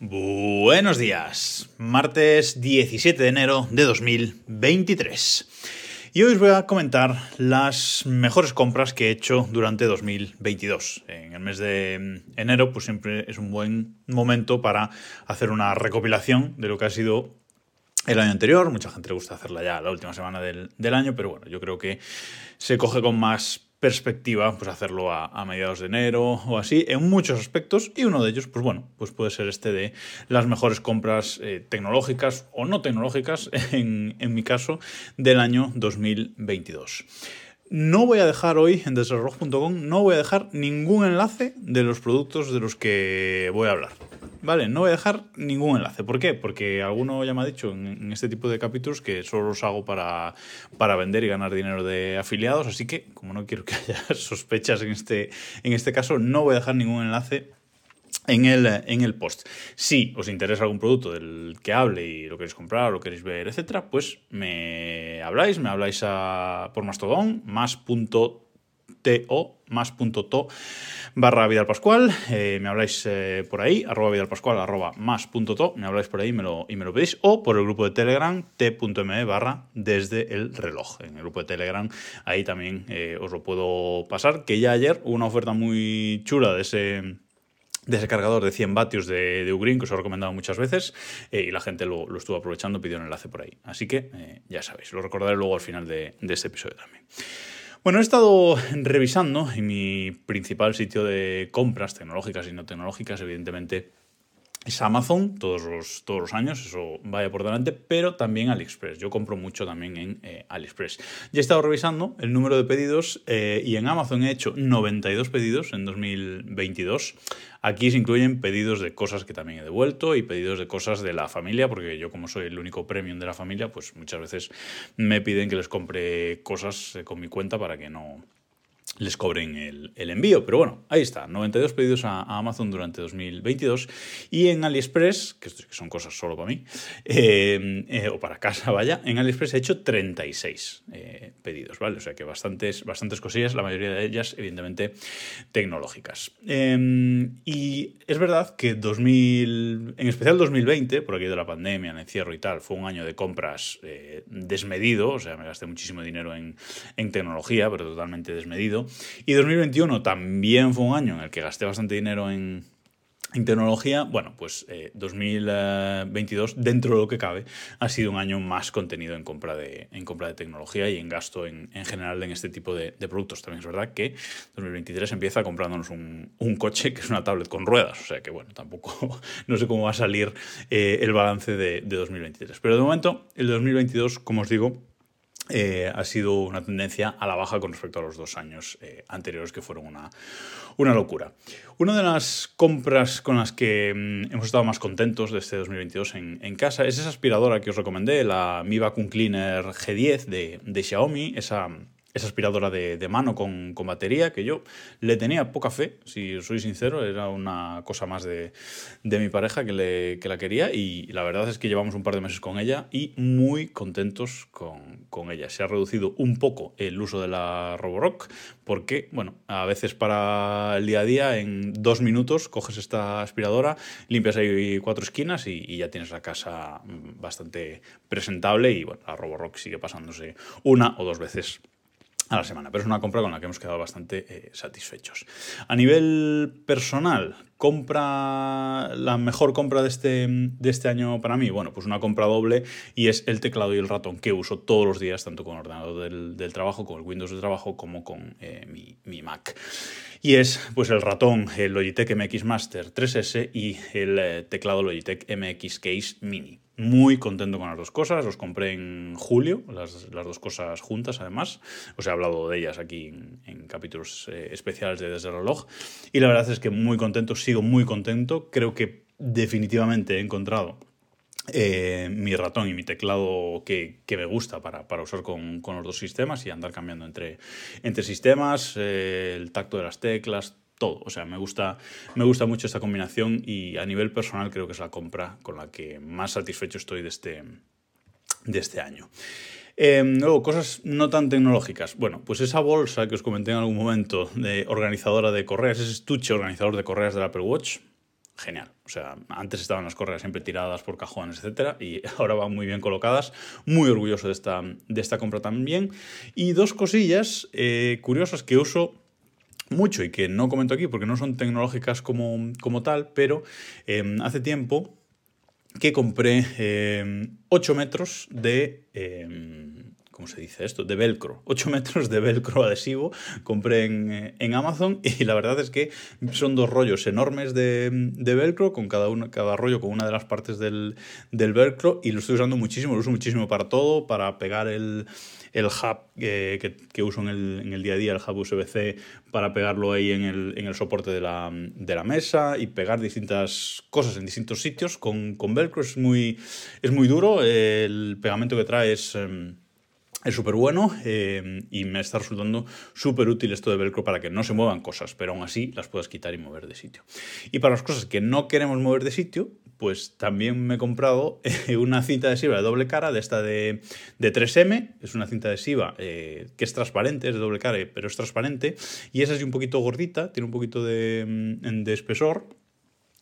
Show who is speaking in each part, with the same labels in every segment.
Speaker 1: Buenos días, martes 17 de enero de 2023. Y hoy os voy a comentar las mejores compras que he hecho durante 2022. En el mes de enero, pues siempre es un buen momento para hacer una recopilación de lo que ha sido el año anterior. Mucha gente le gusta hacerla ya la última semana del, del año, pero bueno, yo creo que se coge con más perspectiva, pues hacerlo a, mediados de enero o así, en muchos aspectos, y uno de ellos, pues bueno, pues puede ser este de las mejores compras eh, tecnológicas o no tecnológicas, en, en mi caso, del año 2022. No voy a dejar hoy en desarrollo.com, no voy a dejar ningún enlace de los productos de los que voy a hablar. Vale, no voy a dejar ningún enlace. ¿Por qué? Porque alguno ya me ha dicho en, este tipo de capítulos que solo los hago para, para vender y ganar dinero de afiliados. Así que, como no quiero que haya sospechas en este, en este caso, no voy a dejar ningún enlace en el, en el post. Si os interesa algún producto del que hable y lo queréis comprar, lo queréis ver, etcétera, pues me habláis, me habláis a, por Mastodon, más.to, más to barra Vidal Pascual, eh, me habláis eh, por ahí, arroba Vidal Pascual, arroba más me habláis por ahí y me lo pedís, o por el grupo de Telegram, t.me barra desde el reloj. En el grupo de Telegram, ahí también eh, os lo puedo pasar, que ya ayer hubo una oferta muy chula de ese de ese cargador de 100 vatios de, de Ugreen, que os he recomendado muchas veces, y la gente lo, estuvo aprovechando, pidió un enlace por ahí. Así que ya sabéis, lo recordaré luego al final de este episodio también. Bueno, he estado revisando en mi principal sitio de compras tecnológicas y no tecnológicas, evidentemente es Amazon todos los, todos los años, eso vaya por delante, pero también AliExpress. Yo compro mucho también en eh, AliExpress. Ya he estado revisando el número de pedidos eh, y en Amazon he hecho 92 pedidos en 2022. Aquí se incluyen pedidos de cosas que también he devuelto y pedidos de cosas de la familia, porque yo como soy el único premium de la familia, pues muchas veces me piden que les compre cosas eh, con mi cuenta para que no, les cobren el, envío. Pero bueno, ahí está, 92 pedidos a, Amazon durante 2022 y en AliExpress, que, son cosas solo para mí, eh, eh, o para casa, vaya, en AliExpress he hecho 36 eh, pedidos, ¿vale? O sea que bastantes, bastantes cosillas, la mayoría de ellas evidentemente tecnológicas. Em, y es verdad que 2000, en especial 2020, por aquí de la pandemia, el encierro y tal, fue un año de compras desmedido, o sea, me gasté muchísimo dinero en, en tecnología, pero totalmente desmedido. Y 2021 también fue un año en el que gasté bastante dinero en, tecnología, bueno, pues 2022, eh, dentro de lo que cabe, ha sido un año más contenido en compra de, en compra de tecnología y en gasto en, general en este tipo de, productos. También es verdad que 2023 empieza comprándonos un, coche que es una tablet con ruedas, o sea que bueno, tampoco, no sé cómo va a salir eh, el balance de, de 2023. Pero de momento, el 2022, como os digo, eh, ha sido una tendencia a la baja con respecto a los dos años eh, anteriores que fueron una, una, locura. Una de las compras con las que mm, hemos estado más contentos de este 2022 en, en, casa es esa aspiradora que os recomendé, la Mi Vacuum Cleaner G10 de, de Xiaomi, esa esa aspiradora de, mano con, batería, que yo le tenía poca fe, si soy sincero, era una cosa más de, mi pareja que, le, la quería y la verdad es que llevamos un par de meses con ella y muy contentos con, ella. Se ha reducido un poco el uso de la Roborock porque, bueno, a veces para el día a día en dos minutos coges esta aspiradora, limpias ahí cuatro esquinas y, ya tienes la casa bastante presentable y, bueno, la Roborock sigue pasándose una o dos veces a la semana, pero es una compra con la que hemos quedado bastante eh, satisfechos. A nivel personal, compra la mejor compra de este, de este año para mí, bueno, pues una compra doble y es el teclado y el ratón que uso todos los días, tanto con el ordenador del, trabajo, con el Windows de trabajo, como con eh, mi, mi, Mac. Y es pues el ratón, el Logitech MX Master 3S y el eh, teclado Logitech MX Case Mini muy contento con las dos cosas. Los compré en julio, las, dos cosas juntas además. Os he hablado de ellas aquí en, capítulos eh, especiales de Desde el Reloj. Y la verdad es que muy contento, sigo muy contento. Creo que definitivamente he encontrado eh, mi ratón y mi teclado que, me gusta para, usar con, los dos sistemas y andar cambiando entre, sistemas, eh, el tacto de las teclas, todo. O sea, me gusta, me gusta mucho esta combinación y a nivel personal creo que es la compra con la que más satisfecho estoy de este, de este año. Em, luego, cosas no tan tecnológicas. Bueno, pues esa bolsa que os comenté en algún momento de organizadora de correas, ese estuche organizador de correas del Apple Watch, genial. O sea, antes estaban las correas siempre tiradas por cajones, etcétera, y ahora van muy bien colocadas. Muy orgulloso de esta, de esta compra también. Y dos cosillas eh, curiosas que uso mucho y que no comento aquí porque no son tecnológicas como, como tal, pero em, hace tiempo que compré 8 em, metros de... Em, ¿cómo se dice esto? De velcro. 8 metros de velcro adhesivo compré en, en, Amazon y la verdad es que son dos rollos enormes de, de velcro, con cada, uno, cada rollo con una de las partes del, del velcro y lo estoy usando muchísimo, lo uso muchísimo para todo, para pegar el, el hub eh, que, que, uso en el, en el, día a día, el hub USB-C, para pegarlo ahí en el, en el soporte de la, de la, mesa y pegar distintas cosas en distintos sitios con, con velcro. Es muy, es muy duro, el pegamento que trae es... Em, es súper bueno eh, y me está resultando súper útil esto de velcro para que no se muevan cosas, pero aún así las puedas quitar y mover de sitio. Y para las cosas que no queremos mover de sitio, pues también me he comprado eh, una cinta adhesiva de doble cara, de esta de, de 3M, es una cinta adhesiva eh, que es transparente, es de doble cara, pero es transparente, y esa es un poquito gordita, tiene un poquito de, mm, de espesor,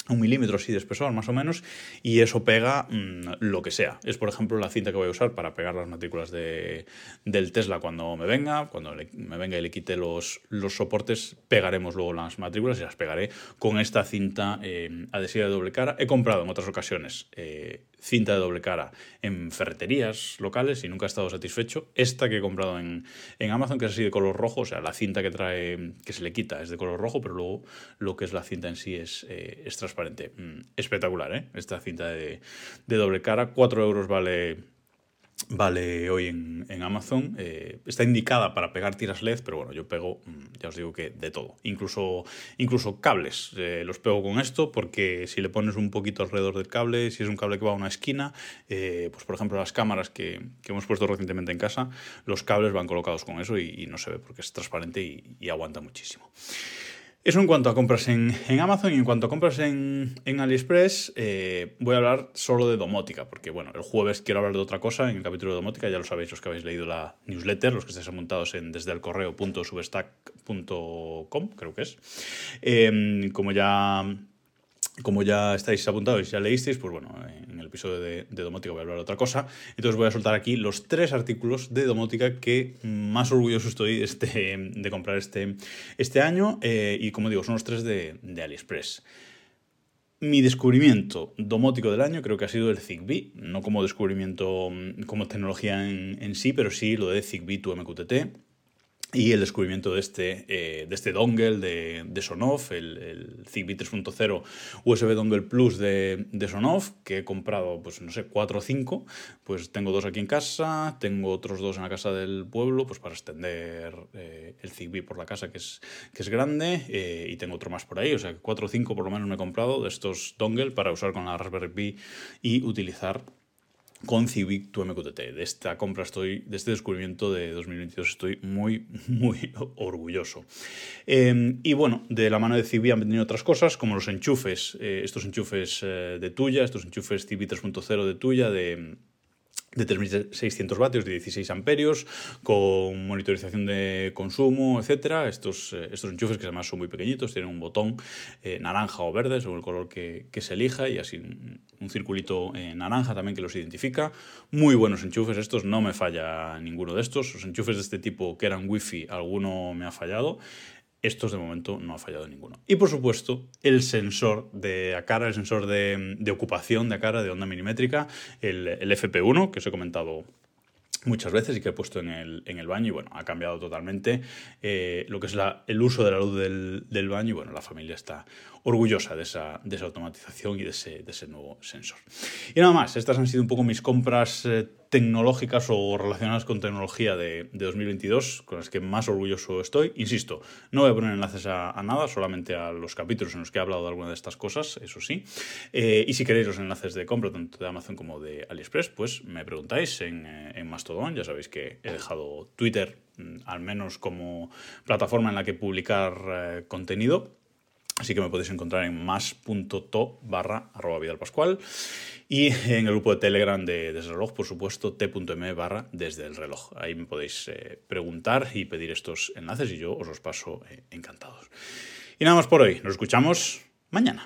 Speaker 1: un milímetro así de espesor más o menos y eso pega mm, lo que sea. Es por ejemplo la cinta que voy a usar para pegar las matrículas de, del Tesla cuando me venga, cuando me venga y le quite los, los soportes, pegaremos luego las matrículas y las pegaré con esta cinta eh, adhesiva de doble cara. He comprado en otras ocasiones eh, cinta de doble cara en ferreterías locales y nunca he estado satisfecho. Esta que he comprado en, en, Amazon, que es así de color rojo, o sea, la cinta que trae, que se le quita es de color rojo, pero luego lo que es la cinta en sí es, eh, es transparente. Mm, espectacular, ¿eh? Esta cinta de, de doble cara, 4 euros vale vale hoy en, Amazon. Eh, está indicada para pegar tiras LED, pero bueno, yo pego, mm, ya os digo que de todo. Incluso, incluso cables eh, los pego con esto, porque si le pones un poquito alrededor del cable, si es un cable que va a una esquina, eh, pues por ejemplo las cámaras que, hemos puesto recientemente en casa, los cables van colocados con eso y, no se ve porque es transparente y aguanta muchísimo. Eso en cuanto a compras en, Amazon y en cuanto a compras en, AliExpress, eh, voy a hablar solo de domótica, porque bueno, el jueves quiero hablar de otra cosa en el capítulo de domótica, ya lo sabéis los que habéis leído la newsletter, los que estáis apuntados en desde el correo.substack.com, creo que es. Eh, como ya como ya estáis apuntados y ya leísteis, pues bueno, en el episodio de, domótica voy a hablar de otra cosa. Entonces voy a soltar aquí los tres artículos de domótica que más orgulloso estoy este, de comprar este, este año. Eh, y como digo, son los tres de, AliExpress. Mi descubrimiento domótico del año creo que ha sido el Zigbee, no como descubrimiento como tecnología en, en sí, pero sí lo de Zigbee to MQTT y el descubrimiento de este, eh, de este dongle de, de Sonoff, el, el Zigbee 3.0 USB Dongle Plus de, de, Sonoff, que he comprado, pues no sé, 4 o 5. Pues tengo dos aquí en casa, tengo otros dos en la casa del pueblo, pues para extender eh, el Zigbee por la casa, que es, que es grande, eh, y tengo otro más por ahí, o sea, 4 o 5 por lo menos me he comprado de estos dongle para usar con la Raspberry Pi y utilizar con Civic tu MQTT. De esta compra estoy, de este descubrimiento de 2022 estoy muy, muy orgulloso. Em, y bueno, de la mano de Civic han venido otras cosas, como los enchufes, eh, estos enchufes eh, de tuya, estos enchufes Civic 3.0 de tuya, de de 3.600 vatios, de 16 amperios, con monitorización de consumo, etc. Estos, eh, estos enchufes que además son muy pequeñitos, tienen un botón eh, naranja o verde, según el color que, que, se elija, y así un circulito eh, naranja también que los identifica. Muy buenos enchufes estos, no me falla ninguno de estos. Los enchufes de este tipo que eran wifi, alguno me ha fallado. Estos de momento no ha fallado ninguno. Y por supuesto, el sensor de cara, el sensor de, ocupación de cara de onda milimétrica, el, el FP1, que os he comentado muchas veces y que he puesto en el, baño y bueno, ha cambiado totalmente eh, lo que es el uso de la luz del, del, baño y bueno, la familia está orgullosa de esa, de esa automatización y de ese, de ese, nuevo sensor. Y nada más, estas han sido un poco mis compras eh, tecnológicas o relacionadas con tecnología de, de, 2022, con las que más orgulloso estoy. Insisto, no voy a poner enlaces a, nada, solamente a los capítulos en los que he hablado de alguna de estas cosas, eso sí. Eh, y si queréis los enlaces de compra, tanto de Amazon como de AliExpress, pues me preguntáis en, en Mastodon. Ya sabéis que he dejado Twitter, mm, al menos como plataforma en la que publicar eh, contenido. Así que me podéis encontrar en más.to barra arroba vidalpascual y en el grupo de Telegram de Desde el Reloj, por supuesto, t.m barra desde el reloj. Ahí me podéis eh, preguntar y pedir estos enlaces y yo os los paso eh, encantados. Y nada más por hoy. Nos escuchamos mañana.